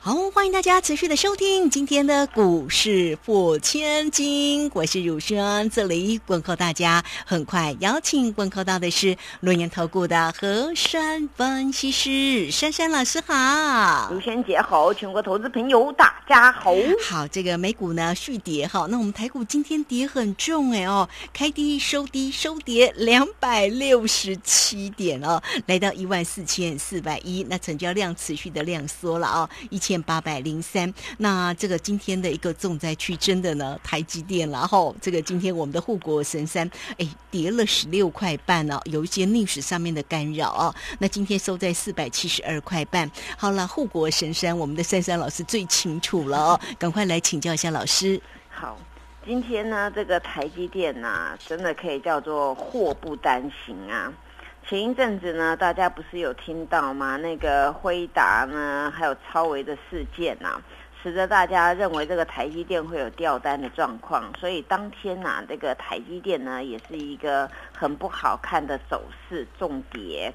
好，欢迎大家持续的收听今天的股市破千金，我是汝轩，这里问候大家。很快邀请问候到的是轮研投顾的何山分析师珊珊老师好，汝轩姐好，全国投资朋友大家好。好，这个美股呢续跌哈，那我们台股今天跌很重哎哦，开低收低收跌两百六十七点哦，来到一万四千四百一，那成交量持续的量缩了哦，一千。八百零三，那这个今天的一个重灾区，真的呢，台积电，然后这个今天我们的护国神山，哎，跌了十六块半哦，有一些历史上面的干扰哦。那今天收在四百七十二块半。好了，护国神山，我们的珊珊老师最清楚了哦，赶快来请教一下老师。好，今天呢，这个台积电呐，真的可以叫做祸不单行啊。前一阵子呢，大家不是有听到吗？那个辉达呢，还有超维的事件呐，使得大家认为这个台积电会有掉单的状况，所以当天呐，这个台积电呢，也是一个很不好看的走势，重跌。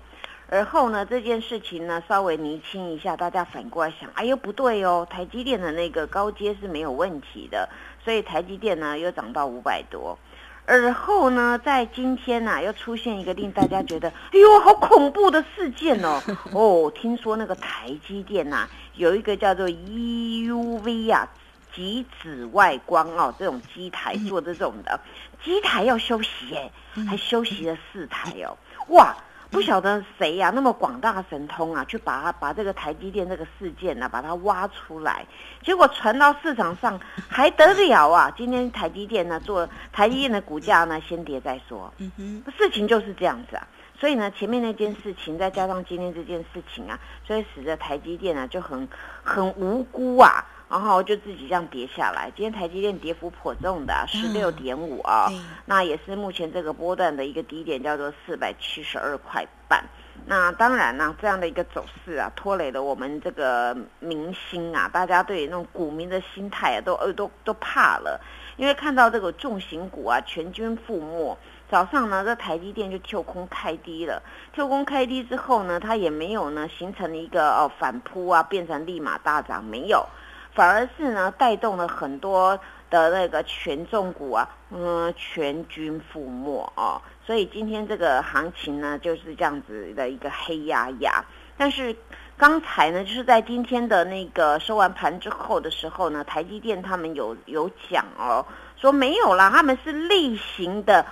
而后呢，这件事情呢，稍微厘清一下，大家反过来想，哎呦不对哦，台积电的那个高阶是没有问题的，所以台积电呢又涨到五百多。而后呢，在今天呐，又出现一个令大家觉得，哎呦，好恐怖的事件哦！哦，听说那个台积电呐，有一个叫做 EUV 啊，极紫外光哦，这种机台做的这种的机台要休息哎，还休息了四台哦，哇！不晓得谁呀，那么广大神通啊，去把它把这个台积电这个事件呢，把它挖出来，结果传到市场上还得了啊？今天台积电呢，做台积电的股价呢，先跌再说。嗯哼，事情就是这样子啊。所以呢，前面那件事情再加上今天这件事情啊，所以使得台积电呢就很很无辜啊。然后就自己这样跌下来。今天台积电跌幅颇重的，十六点五啊，那也是目前这个波段的一个低点，叫做四百七十二块半。那当然呢，这样的一个走势啊，拖累了我们这个明星啊，大家对那种股民的心态啊，都呃都都怕了，因为看到这个重型股啊全军覆没。早上呢，这台积电就跳空开低了，跳空开低之后呢，它也没有呢形成一个哦反扑啊，变成立马大涨，没有。反而是呢，带动了很多的那个权重股啊，嗯，全军覆没哦。所以今天这个行情呢，就是这样子的一个黑压压。但是刚才呢，就是在今天的那个收完盘之后的时候呢，台积电他们有有讲哦，说没有啦，他们是例行的。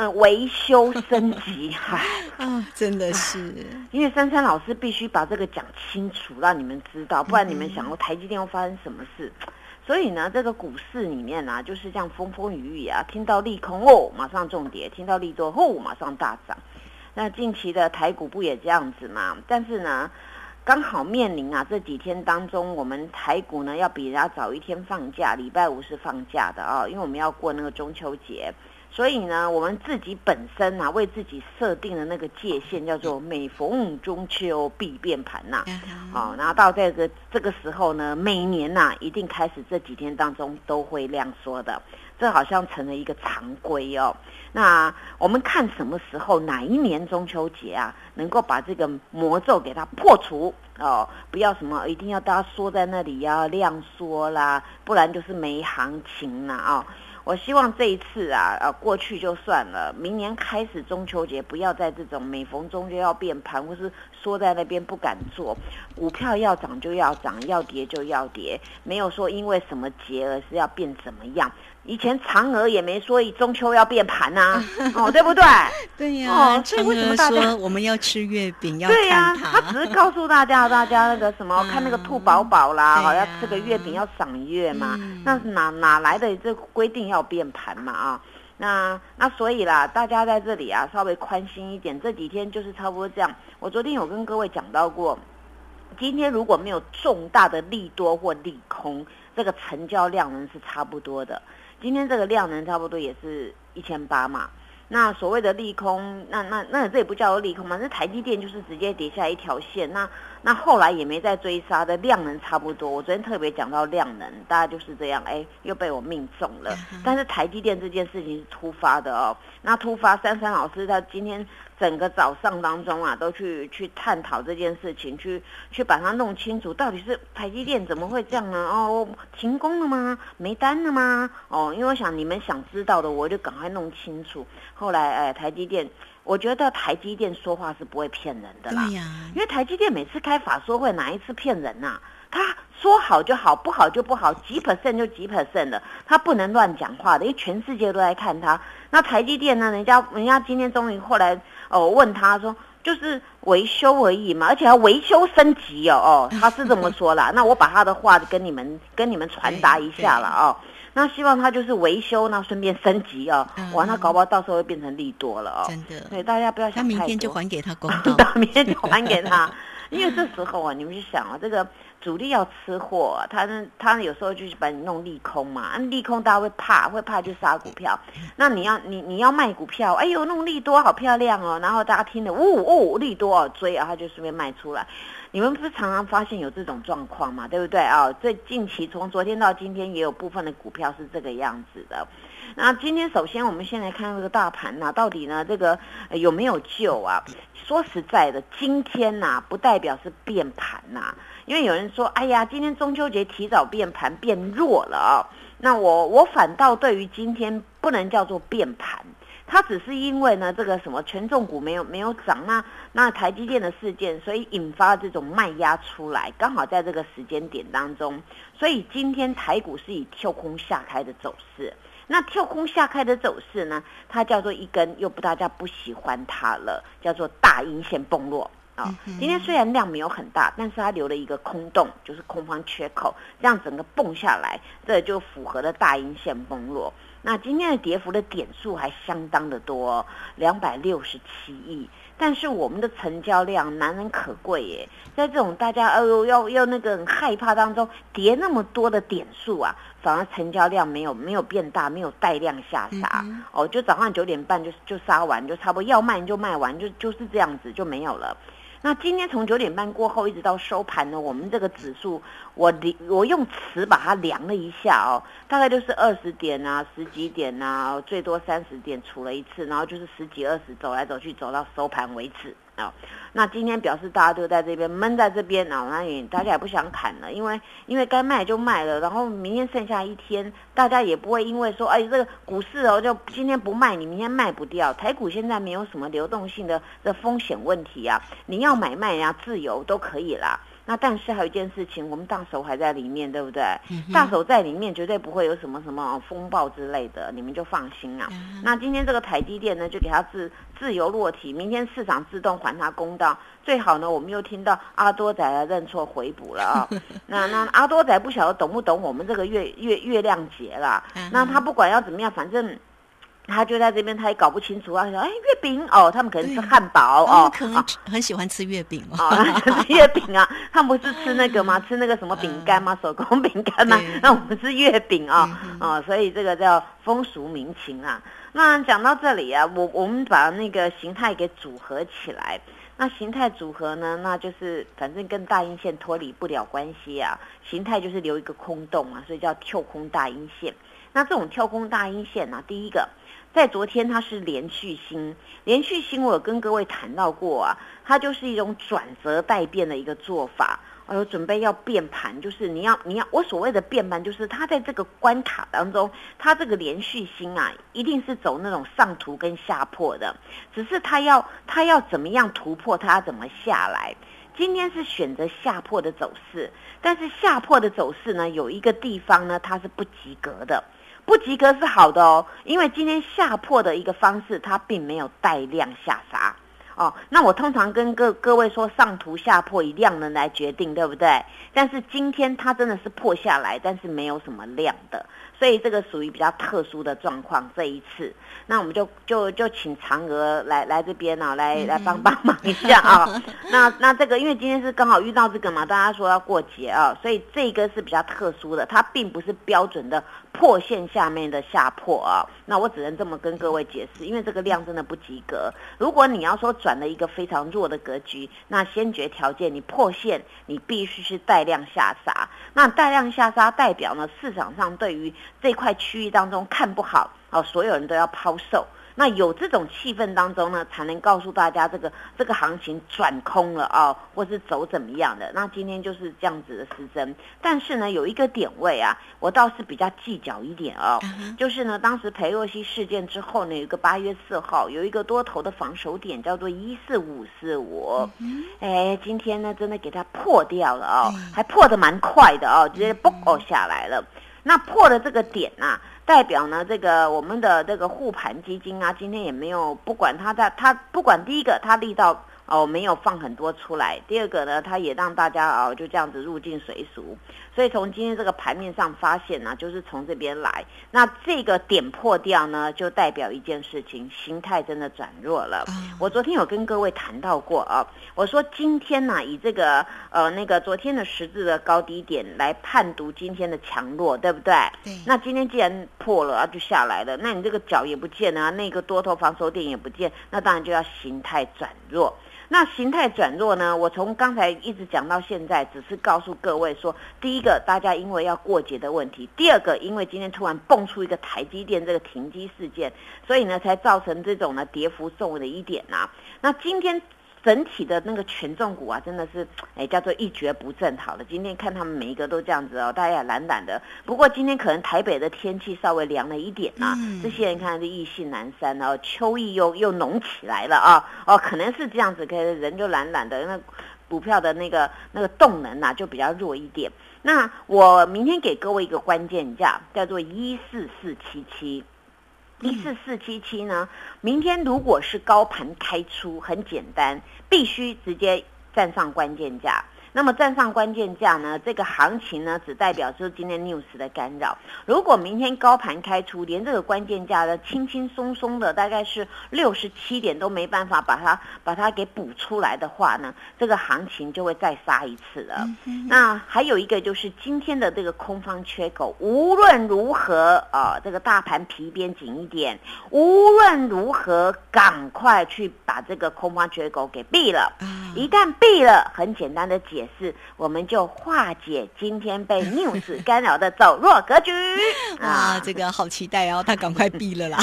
嗯，维修升级，哈，啊，真的是，因为珊珊老师必须把这个讲清楚，让你们知道，不然你们想，台积电会发生什么事？所以呢，这个股市里面啊，就是这样风风雨雨啊，听到利空哦，马上重跌；听到利多哦，马上大涨。那近期的台股不也这样子嘛？但是呢，刚好面临啊这几天当中，我们台股呢要比人家早一天放假，礼拜五是放假的啊，因为我们要过那个中秋节。所以呢，我们自己本身啊，为自己设定的那个界限叫做每逢中秋必变盘呐。好，然后到这个这个时候呢，每年呐，一定开始这几天当中都会量缩的，这好像成了一个常规哦。那我们看什么时候哪一年中秋节啊，能够把这个魔咒给它破除哦，不要什么一定要大家缩在那里要量缩啦，不然就是没行情了啊。我希望这一次啊，呃，过去就算了。明年开始中秋节，不要在这种每逢中秋要变盘，或是缩在那边不敢做。股票要涨就要涨，要跌就要跌，没有说因为什么节而是要变什么样。以前嫦娥也没说中秋要变盘呐，哦，对不对？对呀。哦，所以为什么大家我们要吃月饼？要对呀，他只是告诉大家，大家那个什么，看那个兔宝宝啦，好要吃个月饼要赏月嘛。那哪哪来的这规定要变盘嘛？啊，那那所以啦，大家在这里啊，稍微宽心一点。这几天就是差不多这样。我昨天有跟各位讲到过，今天如果没有重大的利多或利空，这个成交量呢是差不多的。今天这个量能差不多也是一千八嘛，那所谓的利空，那那那这也不叫做利空嘛？那台积电就是直接跌下一条线，那那后来也没再追杀的量能差不多。我昨天特别讲到量能，大家就是这样，哎，又被我命中了。但是台积电这件事情是突发的哦，那突发，珊珊老师他今天。整个早上当中啊，都去去探讨这件事情，去去把它弄清楚，到底是台积电怎么会这样呢？哦，停工了吗？没单了吗？哦，因为我想你们想知道的，我就赶快弄清楚。后来，哎，台积电，我觉得台积电说话是不会骗人的啦。对呀，因为台积电每次开法说会，哪一次骗人呐？他说好就好，不好就不好，几 percent 就几 percent 的，他不能乱讲话的，因为全世界都在看他。那台积电呢？人家人家今天终于后来。哦，问他说，就是维修而已嘛，而且要维修升级哦，哦，他是这么说啦。那我把他的话跟你们跟你们传达一下了哦。那希望他就是维修，那顺便升级哦。哇，那搞不好到时候会变成利多了哦。真的，对大家不要想太多。他明天就还给他公道，明天就还给他。因为这时候啊，你们去想啊，这个主力要吃货，他呢，他有时候就是把你弄利空嘛，利空大家会怕，会怕就杀股票。那你要你你要卖股票，哎呦弄利多好漂亮哦，然后大家听了，呜哦利多哦追啊，他就顺便卖出来。你们不是常常发现有这种状况嘛，对不对啊？最近期从昨天到今天也有部分的股票是这个样子的。那今天首先我们先来看这个大盘呐，到底呢这个有没有救啊？说实在的，今天呐不代表是变盘呐，因为有人说，哎呀，今天中秋节提早变盘变弱了啊。那我我反倒对于今天不能叫做变盘，它只是因为呢这个什么权重股没有没有涨，那那台积电的事件，所以引发这种卖压出来，刚好在这个时间点当中，所以今天台股是以跳空下开的走势。那跳空下开的走势呢？它叫做一根，又不大家不喜欢它了，叫做大阴线崩落啊。今天虽然量没有很大，但是它留了一个空洞，就是空方缺口，这样整个蹦下来，这就符合了大阴线崩落。那今天的跌幅的点数还相当的多，两百六十七亿。但是我们的成交量难能可贵耶，在这种大家呃要要那个很害怕当中，跌那么多的点数啊，反而成交量没有没有变大，没有带量下杀哦，就早上九点半就就杀完，就差不多要卖就卖完，就就是这样子就没有了。那今天从九点半过后一直到收盘呢，我们这个指数，我我用尺把它量了一下哦，大概就是二十点啊，十几点啊，最多三十点除了一次，然后就是十几二十走来走去走到收盘为止。啊，那今天表示大家都在这边闷在这边啊，那也大家也不想砍了，因为因为该卖就卖了，然后明天剩下一天，大家也不会因为说，哎，这个股市哦，就今天不卖，你明天卖不掉。台股现在没有什么流动性的这风险问题啊，你要买卖呀，自由都可以啦。那但是还有一件事情，我们大手还在里面，对不对？大手在里面，绝对不会有什么什么风暴之类的，你们就放心啊。那今天这个台积电呢，就给它自自由落体，明天市场自动还它公道。最好呢，我们又听到阿多仔来认错回补了啊。那那阿多仔不晓得懂不懂我们这个月月月亮节啦？那他不管要怎么样，反正。他就在这边，他也搞不清楚啊。说，哎，月饼哦，他们可能吃汉堡哦，可能很喜欢吃月饼哦，吃 月饼啊。他们不是吃那个吗？吃那个什么饼干吗？手工饼干吗？那我们是月饼啊，哦，所以这个叫风俗民情啊。那讲到这里啊，我我们把那个形态给组合起来。那形态组合呢，那就是反正跟大阴线脱离不了关系啊。形态就是留一个空洞啊，所以叫跳空大阴线。那这种跳空大阴线呢，第一个。在昨天，它是连续星，连续星，我有跟各位谈到过啊，它就是一种转折待变的一个做法。哎呦，准备要变盘，就是你要你要我所谓的变盘，就是它在这个关卡当中，它这个连续星啊，一定是走那种上图跟下破的，只是它要它要怎么样突破，它怎么下来。今天是选择下破的走势，但是下破的走势呢，有一个地方呢，它是不及格的。不及格是好的哦，因为今天下破的一个方式，它并没有带量下杀哦。那我通常跟各各位说，上图下破以量能来决定，对不对？但是今天它真的是破下来，但是没有什么量的，所以这个属于比较特殊的状况。这一次，那我们就就就请嫦娥来来这边呢，来来帮帮忙一下啊。那那这个因为今天是刚好遇到这个嘛，大家说要过节啊，所以这个是比较特殊的，它并不是标准的。破线下面的下破啊，那我只能这么跟各位解释，因为这个量真的不及格。如果你要说转了一个非常弱的格局，那先决条件你破线，你必须是带量下杀。那带量下杀代表呢，市场上对于这块区域当中看不好哦，所有人都要抛售。那有这种气氛当中呢，才能告诉大家这个这个行情转空了啊，或是走怎么样的。那今天就是这样子的失真，但是呢，有一个点位啊，我倒是比较计较一点哦，就是呢，当时裴洛西事件之后呢，有一个八月四号有一个多头的防守点叫做一四五四五，哎，今天呢真的给它破掉了哦，还破的蛮快的哦，直接嘣哦下来了。那破了这个点呐。代表呢，这个我们的这个护盘基金啊，今天也没有不管它在它不管第一个它力道。哦，没有放很多出来。第二个呢，它也让大家哦就这样子入境随俗。所以从今天这个盘面上发现呢，就是从这边来。那这个点破掉呢，就代表一件事情，形态真的转弱了。我昨天有跟各位谈到过啊，我说今天呢，以这个呃那个昨天的十字的高低点来判读今天的强弱，对不对？对。那今天既然破了啊，就下来了，那你这个脚也不见啊，那个多头防守点也不见，那当然就要形态转弱。那形态转弱呢？我从刚才一直讲到现在，只是告诉各位说，第一个，大家因为要过节的问题；第二个，因为今天突然蹦出一个台积电这个停机事件，所以呢，才造成这种呢跌幅重的一点呐。那今天。整体的那个权重股啊，真的是哎叫做一蹶不振。好了，今天看他们每一个都这样子哦，大家也懒懒的。不过今天可能台北的天气稍微凉了一点啊，这些人看是意兴阑珊哦，秋意又又浓起来了啊。哦，可能是这样子，可能人就懒懒的，那股票的那个那个动能呐就比较弱一点。那我明天给各位一个关键价，叫做一四四七七。一四四七七呢？明天如果是高盘开出，很简单，必须直接站上关键价。那么站上关键价呢？这个行情呢，只代表就是今天 news 的干扰。如果明天高盘开出，连这个关键价呢轻轻松松的，大概是六十七点都没办法把它把它给补出来的话呢，这个行情就会再杀一次了。那还有一个就是今天的这个空方缺口，无论如何啊，这个大盘皮鞭紧一点，无论如何赶快去把这个空方缺口给闭了。一旦闭了，很简单的解。是，我们就化解今天被 news 干扰的走弱格局。啊，这个好期待哦，他赶快闭了啦。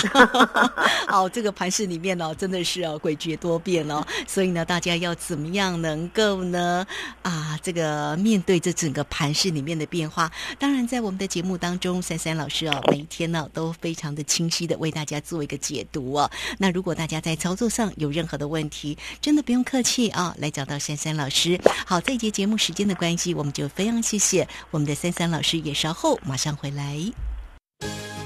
好，这个盘市里面哦，真的是哦诡谲多变哦，所以呢，大家要怎么样能够呢啊，这个面对这整个盘市里面的变化？当然，在我们的节目当中，珊珊老师哦，每一天呢都非常的清晰的为大家做一个解读哦。那如果大家在操作上有任何的问题，真的不用客气啊，来找到珊珊老师。好，这一节。节目时间的关系，我们就非常谢谢我们的三三老师，也稍后马上回来。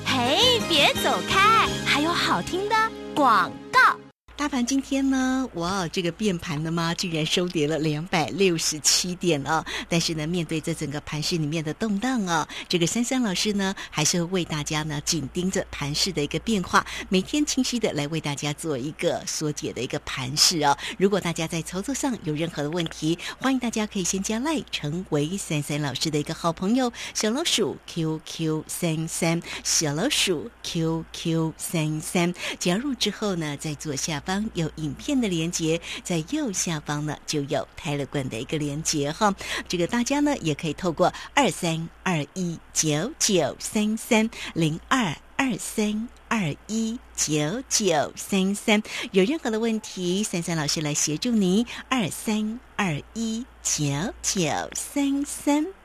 嘿，别走开，还有好听的广告。大盘今天呢，哇，这个变盘了吗？竟然收跌了两百六十七点啊！但是呢，面对这整个盘市里面的动荡啊，这个珊珊老师呢，还是会为大家呢紧盯着盘市的一个变化，每天清晰的来为大家做一个缩解的一个盘势啊。如果大家在操作上有任何的问题，欢迎大家可以先加赖成为珊珊老师的一个好朋友，小老鼠 QQ 三三，小老鼠 QQ 三三，加入之后呢，在左下。方有影片的连接，在右下方呢就有泰勒管的一个连接哈。这个大家呢也可以透过二三二一九九三三零二二三二一九九三三，有任何的问题，三三老师来协助您。二三二一九九三三。